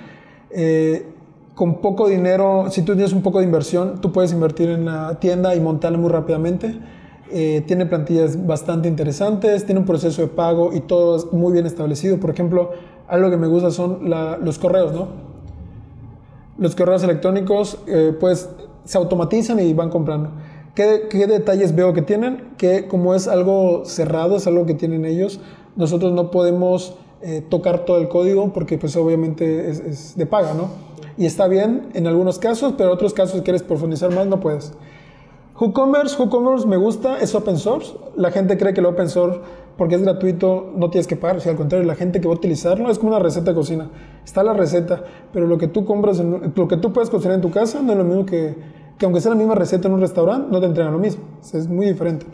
Eh, con poco dinero, si tú tienes un poco de inversión, tú puedes invertir en la tienda y montarla muy rápidamente. Eh, tiene plantillas bastante interesantes, tiene un proceso de pago y todo es muy bien establecido. Por ejemplo, algo que me gusta son la, los correos, ¿no? Los correos electrónicos, eh, pues se automatizan y van comprando. ¿Qué, ¿Qué, detalles veo que tienen? Que como es algo cerrado, es algo que tienen ellos, nosotros no podemos eh, tocar todo el código porque pues obviamente es, es, de paga, ¿no? Y está bien en algunos casos, pero en otros casos quieres profundizar más no puedes. WooCommerce, WooCommerce me gusta, es open source. La gente cree que el open source, porque es gratuito, no tienes que pagar. Si al contrario, la gente que va a utilizarlo es como una receta de cocina. Está la receta, pero lo que tú compras, en, lo que tú puedes cocinar en tu casa no es lo mismo que, que aunque sea la misma receta en un restaurante, no te entregan lo mismo. Es muy diferente.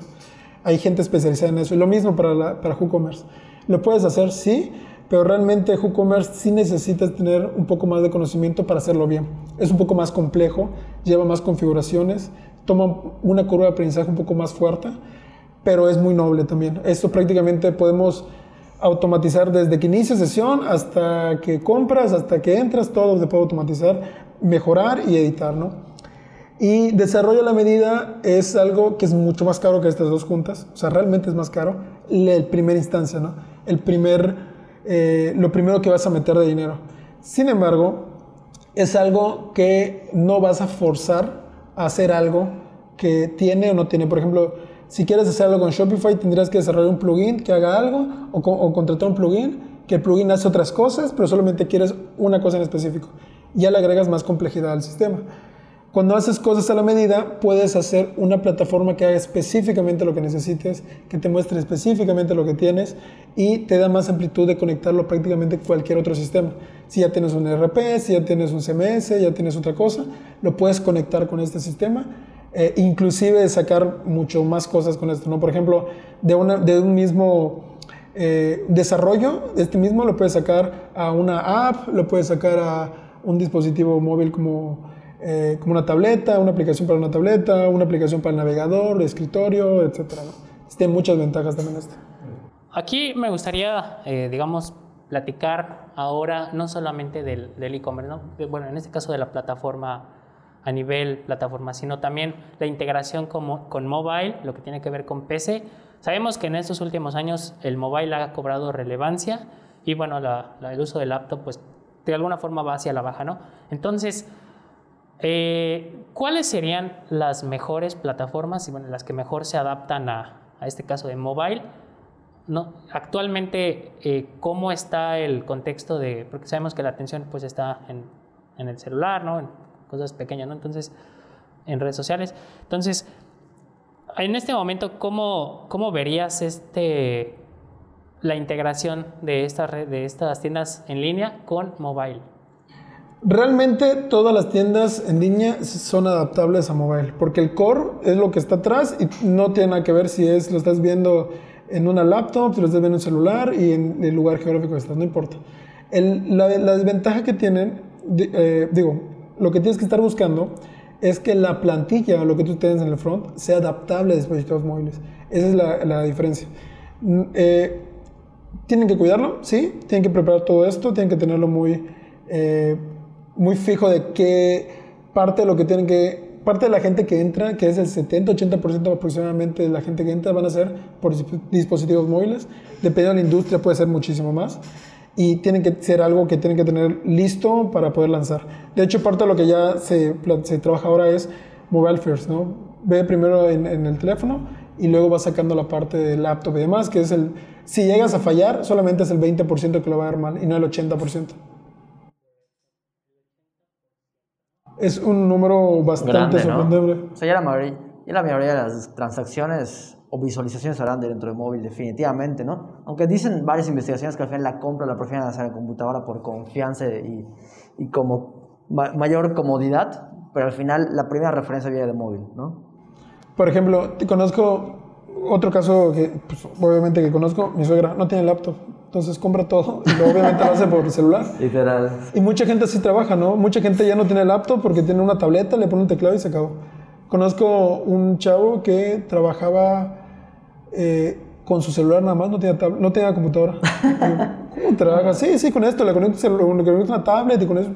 Hay gente especializada en eso. Lo mismo para, la, para WooCommerce. Lo puedes hacer, sí, pero realmente WooCommerce sí necesitas tener un poco más de conocimiento para hacerlo bien. Es un poco más complejo, lleva más configuraciones, toma una curva de aprendizaje un poco más fuerte, pero es muy noble también. Esto prácticamente podemos automatizar desde que inicia sesión hasta que compras, hasta que entras, todo se puede automatizar, mejorar y editar, ¿no? Y desarrollo a la medida es algo que es mucho más caro que estas dos juntas, o sea, realmente es más caro, el primer instancia, ¿no? El primer, eh, lo primero que vas a meter de dinero. Sin embargo, es algo que no vas a forzar hacer algo que tiene o no tiene. Por ejemplo, si quieres hacer algo con Shopify, tendrías que desarrollar un plugin que haga algo o, contratar un plugin que el plugin hace otras cosas, pero solamente quieres una cosa en específico. Ya le agregas más complejidad al sistema. Cuando haces cosas a la medida, puedes hacer una plataforma que haga específicamente lo que necesites, que te muestre específicamente lo que tienes y te da más amplitud de conectarlo prácticamente cualquier otro sistema. Si ya tienes un ERP, si ya tienes un CMS, ya tienes otra cosa, lo puedes conectar con este sistema. Eh, inclusive sacar mucho más cosas con esto, ¿no? Por ejemplo, de, una, de un mismo eh, desarrollo, este mismo lo puedes sacar a una app, lo puedes sacar a un dispositivo móvil como eh, como una tableta, una aplicación para una tableta, una aplicación para el navegador, escritorio, etcétera. ¿no? Tiene muchas ventajas también esto. Aquí me gustaría, eh, digamos, platicar ahora no solamente del e-commerce, ¿no? bueno, en este caso de la plataforma a nivel plataforma, sino también la integración con, con mobile, lo que tiene que ver con PC. Sabemos que en estos últimos años el mobile ha cobrado relevancia y bueno, el uso del laptop pues de alguna forma va hacia la baja, ¿no? Entonces, eh, ¿Cuáles serían las mejores plataformas y bueno, las que mejor se adaptan a, este caso de mobile? Actualmente, eh, ¿cómo está el contexto de...? Porque sabemos que la atención pues está en, el celular, ¿no? En cosas pequeñas, ¿no? Entonces, en redes sociales. Entonces, en este momento, ¿cómo, cómo verías este, la integración de, esta de estas tiendas en línea con mobile? Realmente todas las tiendas en línea son adaptables a mobile, porque el core es lo que está atrás y no tiene nada que ver si es lo estás viendo en una laptop, si lo estás viendo en un celular y en el lugar geográfico que estás, no importa. El, la, desventaja que tienen, eh, digo, lo que tienes que estar buscando es que la plantilla, lo que tú tienes en el front, sea adaptable a dispositivos móviles. Esa es la, la diferencia. Eh, tienen que cuidarlo, sí, tienen que preparar todo esto, tienen que tenerlo muy, eh, muy fijo de qué parte de lo que tienen que parte de la gente que entra, que es el 70-80% aproximadamente de la gente que entra, van a ser por dispositivos móviles. Dependiendo de la industria, puede ser muchísimo más. Y tienen que ser algo que tienen que tener listo para poder lanzar. De hecho, parte de lo que ya se, se trabaja ahora es mobile first, ¿no? Ve primero en, en el teléfono y luego va sacando la parte del laptop y demás, que es el... Si llegas a fallar, solamente es el 20% que lo va a dar mal y no el 80%. Es un número bastante sorprendente. O sea, ya la, mayoría, la mayoría de las transacciones o visualizaciones harán dentro de móvil, definitivamente, ¿no? Aunque dicen varias investigaciones que al final la compra la prefieren hacer en computadora por confianza y, y como mayor comodidad, pero al final la primera referencia viene de móvil, ¿no? Por ejemplo, te conozco otro caso que, pues, obviamente que conozco, mi suegra no tiene laptop. Entonces compra todo y obviamente lo hace por celular. *laughs* Literal. Y mucha gente así trabaja, ¿no? Mucha gente ya no tiene laptop porque tiene una tableta, le pone un teclado y se acabó. Conozco un chavo que trabajaba eh, con su celular nada más, no tenía, no tenía computadora. ¿Cómo trabaja? Sí, sí, con esto, le conecto, una tablet y con eso,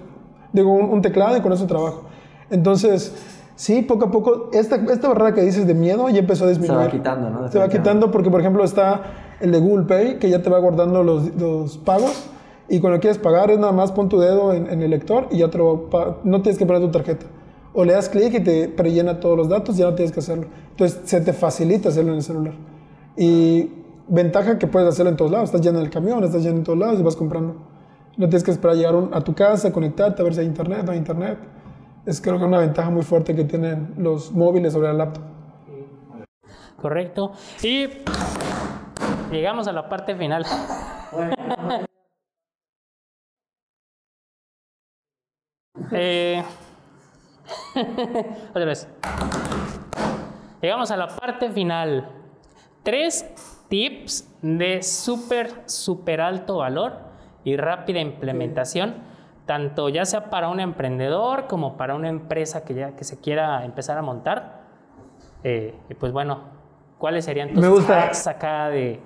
digo, un, teclado y con eso trabajo. Entonces, sí, poco a poco, esta, esta barrera que dices de miedo ya empezó a disminuir. Se va quitando, ¿no? Se va quitando porque, por ejemplo, está el de Google Pay, que ya te va guardando los, los pagos. Y cuando quieres pagar, es nada más pon tu dedo en, el lector y ya te lo no tienes que poner tu tarjeta. O le das clic y te prellena todos los datos, ya no tienes que hacerlo. Entonces se te facilita hacerlo en el celular. Y ventaja que puedes hacerlo en todos lados. Estás ya en el camión, estás ya en todos lados y vas comprando. No tienes que esperar a llegar a tu casa, conectarte, a ver si hay internet no hay internet. Es creo que una ventaja muy fuerte que tienen los móviles sobre el laptop. Correcto. Y Llegamos a la parte final. *laughs* Eh, *laughs* otra vez. Llegamos a la parte final. Tres tips de súper, súper alto valor y rápida implementación, tanto ya sea para un emprendedor como para una empresa que ya que se quiera empezar a montar. Eh, y pues bueno, ¿cuáles serían tus Me gusta. acá de,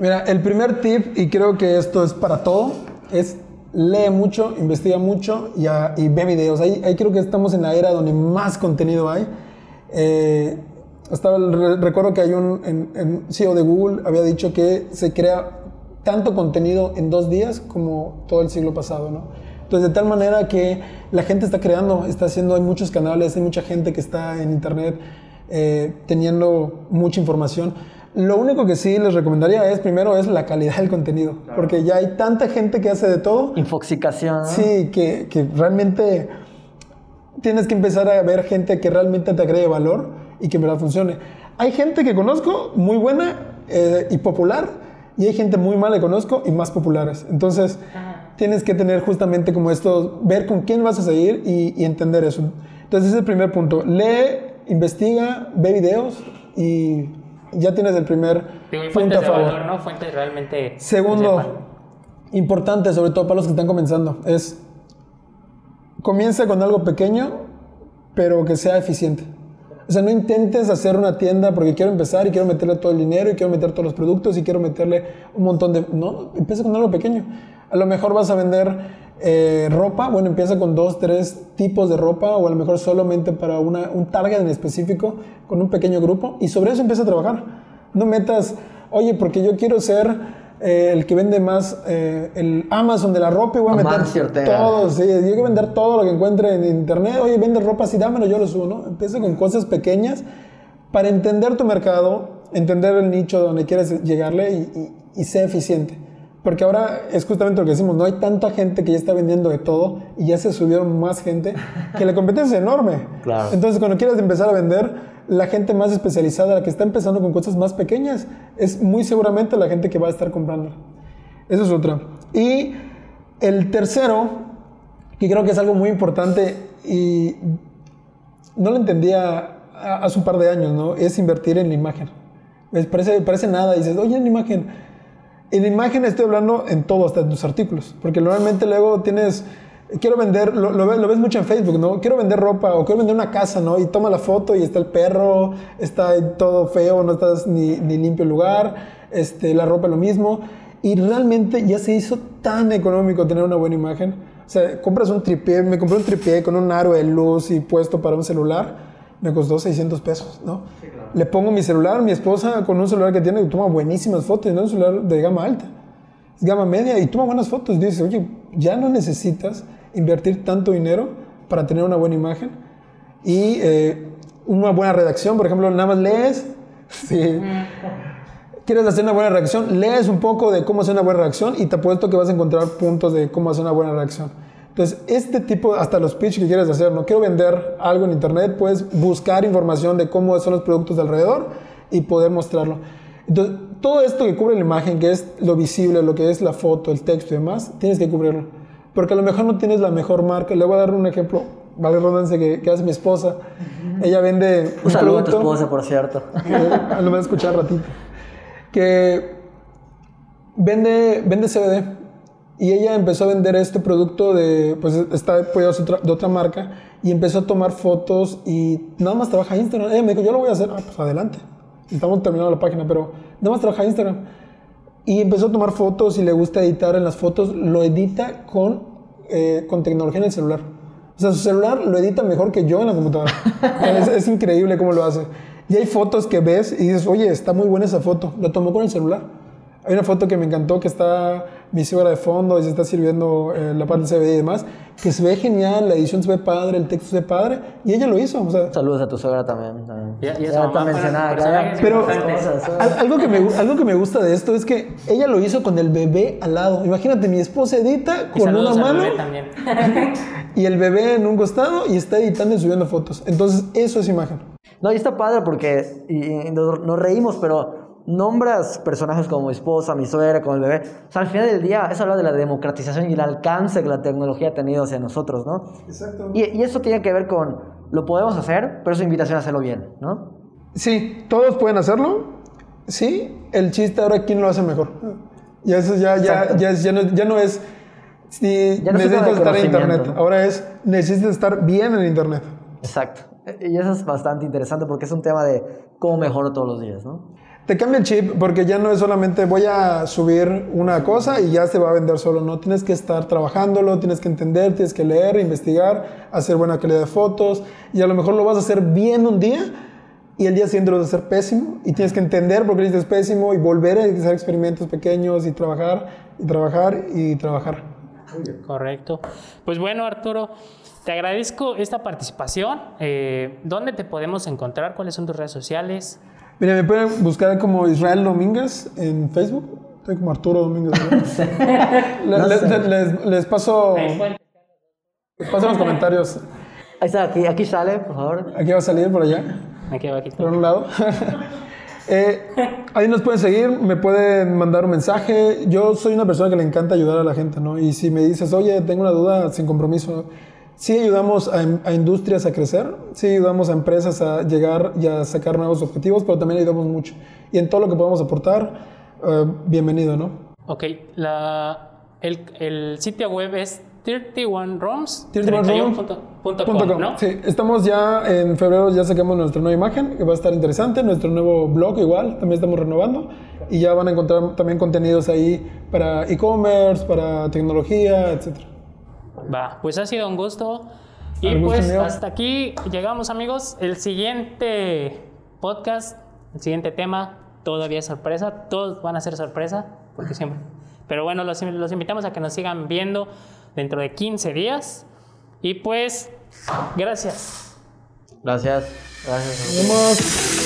Mira, el primer tip, y creo que esto es para todo, es lee mucho, investiga mucho y, ve videos. Ahí, ahí, creo que estamos en la era donde más contenido hay. Eh, recuerdo que hay un CEO de Google había dicho que se crea tanto contenido en dos días como todo el siglo pasado, ¿no? Entonces, de tal manera que la gente está creando, está haciendo, hay muchos canales, hay mucha gente que está en Internet eh, teniendo mucha información. Lo único que sí les recomendaría es, primero, es la calidad del contenido. Porque ya hay tanta gente que hace de todo. Infoxicación. Sí, que, que, realmente tienes que empezar a ver gente que realmente te agregue valor y que en verdad funcione. Hay gente que conozco muy buena eh, y popular, y hay gente muy mala que conozco y más populares. Entonces, tienes que tener justamente como esto, ver con quién vas a seguir y, y entender eso. Entonces, ese es el primer punto. Lee, investiga, ve videos y ya tienes el primer punto a favor. ¿no? Fuentes realmente. Segundo, importante, sobre todo para los que están comenzando, es comienza con algo pequeño, pero que sea eficiente. O sea, no intentes hacer una tienda porque quiero empezar y quiero meterle todo el dinero y quiero meter todos los productos y quiero meterle un montón de... No, empieza con algo pequeño. A lo mejor vas a vender eh, ropa, bueno, empieza con dos, tres tipos de ropa o a lo mejor solamente para una, un target en específico con un pequeño grupo y sobre eso empieza a trabajar. No metas, oye, porque yo quiero ser eh, el que vende más eh, el Amazon de la ropa y voy a meter todo, sí, yo quiero vender todo lo que encuentre en internet, oye, vende ropa, sí, dámelo, yo lo subo, ¿no? Empieza con cosas pequeñas para entender tu mercado, entender el nicho donde quieres llegarle y, y, y ser eficiente. Porque ahora es justamente lo que decimos, no hay tanta gente que ya está vendiendo de todo y ya se subieron más gente que la competencia es enorme. Claro. Entonces, cuando quieres empezar a vender, la gente más especializada, la que está empezando con cosas más pequeñas, es muy seguramente la gente que va a estar comprando. Eso es otra. Y el tercero, que creo que es algo muy importante y no lo entendía hace un par de años, ¿no? Es invertir en la imagen. Parece, parece nada, y dices, oye, en imagen en imagen estoy hablando en todo, hasta en tus artículos. Porque normalmente luego tienes, quiero vender, lo, lo, ves mucho en Facebook, ¿no? Quiero vender ropa o quiero vender una casa, ¿no? Y toma la foto y está el perro, está todo feo, no estás ni, ni limpio el lugar, este, la ropa lo mismo. Y realmente ya se hizo tan económico tener una buena imagen. O sea, compras un tripié, me compré un tripié con un aro de luz y puesto para un celular, me costó 600 pesos, ¿no? Le pongo mi celular, mi esposa con un celular que tiene, toma buenísimas fotos, no es un celular de gama alta, es gama media y toma buenas fotos. Dices, oye, ya no necesitas invertir tanto dinero para tener una buena imagen y eh, una buena redacción, por ejemplo, nada más lees, *laughs* sí. Quieres hacer una buena reacción, lees un poco de cómo hacer una buena reacción y te apuesto que vas a encontrar puntos de cómo hacer una buena reacción. Entonces, este tipo, hasta los pitch que quieres hacer, no quiero vender algo en internet, puedes buscar información de cómo son los productos de alrededor y poder mostrarlo. Entonces, todo esto que cubre la imagen, que es lo visible, lo que es la foto, el texto y demás, tienes que cubrirlo. Porque a lo mejor no tienes la mejor marca. Le voy a dar un ejemplo, vale redundancia, que, que hace mi esposa. Ella vende Un saludo a tu esposa, por cierto. que lo voy a escuchar ratito. Que vende, vende CBD. Y ella empezó a vender este producto de, pues está apoyado de otra, marca y empezó a tomar fotos y nada más trabaja Instagram. Ella me dijo, yo lo voy a hacer. Ah, pues adelante. Estamos terminando la página, pero nada más trabaja Instagram. Y empezó a tomar fotos y le gusta editar en las fotos. Lo edita con, eh, con tecnología en el celular. O sea, su celular lo edita mejor que yo en la computadora. *laughs* es, es increíble cómo lo hace. Y hay fotos que ves y dices, oye, está muy buena esa foto. Lo tomó con el celular. Hay una foto que me encantó que está mi suegra de fondo y se está sirviendo eh, la parte del CBD y demás, que se ve genial, la edición se ve padre, el texto se ve padre, y ella lo hizo. O sea, Saludos a tu suegra también. también. Y- y Ya está mencionada. Pero algo que, me, algo que me gusta de esto es que ella lo hizo con el bebé al lado. Imagínate, mi esposa edita Y con una mano bebé también. *laughs* y el bebé en un costado y está editando y subiendo fotos. Entonces, eso es imagen. No, y está padre porque y- y nos, nos reímos, pero nombras personajes como mi esposa, mi suegra, como el bebé. O sea, al final del día es hablar de la democratización y el alcance que la tecnología ha tenido hacia nosotros, ¿no? Exacto. Y, y eso tiene que ver con, lo podemos hacer, pero es una invitación a hacerlo bien, ¿no? Sí, todos pueden hacerlo. Sí, el chiste ahora quién lo hace mejor. Y eso ya, ya, ya, ya, no, ya no es si Ya no necesitas estar en internet. ¿no? Ahora es necesitas estar bien en internet. Exacto. Y eso es bastante interesante porque es un tema de cómo mejoro todos los días, ¿no? Te cambia el chip porque ya no es solamente voy a subir una cosa y ya se va a vender solo. No, tienes que estar trabajándolo, tienes que entender, tienes que leer, investigar, hacer buena calidad de fotos y a lo mejor lo vas a hacer bien un día y el día siguiente lo vas a hacer pésimo y tienes que entender por qué es pésimo y volver a hacer experimentos pequeños y trabajar y trabajar y trabajar. Correcto. Pues bueno, Arturo, te agradezco esta participación. Eh, ¿Dónde te podemos encontrar? ¿Cuáles son tus redes sociales? Mira, me pueden buscar como Israel Domínguez en Facebook. Estoy como Arturo Domínguez. *laughs* ¿verdad? *laughs* Le- les, les- les paso, les paso en los comentarios. Ahí está, aquí, aquí sale, por favor. Aquí va a salir por allá, Aquí abajito. por un lado. *laughs* Eh, ahí nos pueden seguir, me pueden mandar un mensaje. Yo soy una persona que le encanta ayudar a la gente, ¿no? Y si me dices, oye, tengo una duda, sin compromiso. Sí ayudamos a, a industrias a crecer, sí ayudamos a empresas a llegar y a sacar nuevos objetivos, pero también ayudamos mucho. Y en todo lo que podamos aportar, eh, bienvenido, ¿no? Ok, la, el, el sitio web es 31roms. 31roms.com, ¿no? Sí, estamos ya en febrero, ya sacamos nuestra nueva imagen, que va a estar interesante, nuestro nuevo blog igual, también estamos renovando y ya van a encontrar también contenidos ahí para e-commerce, para tecnología, etc. Va, pues ha sido un gusto. Y Al pues hasta aquí llegamos amigos. El siguiente podcast, el siguiente tema, todavía es sorpresa. Todos van a ser sorpresa, porque siempre. Pero bueno, los, los invitamos a que nos sigan viendo dentro de 15 días. Y pues, gracias. Gracias. Gracias. Nos vemos.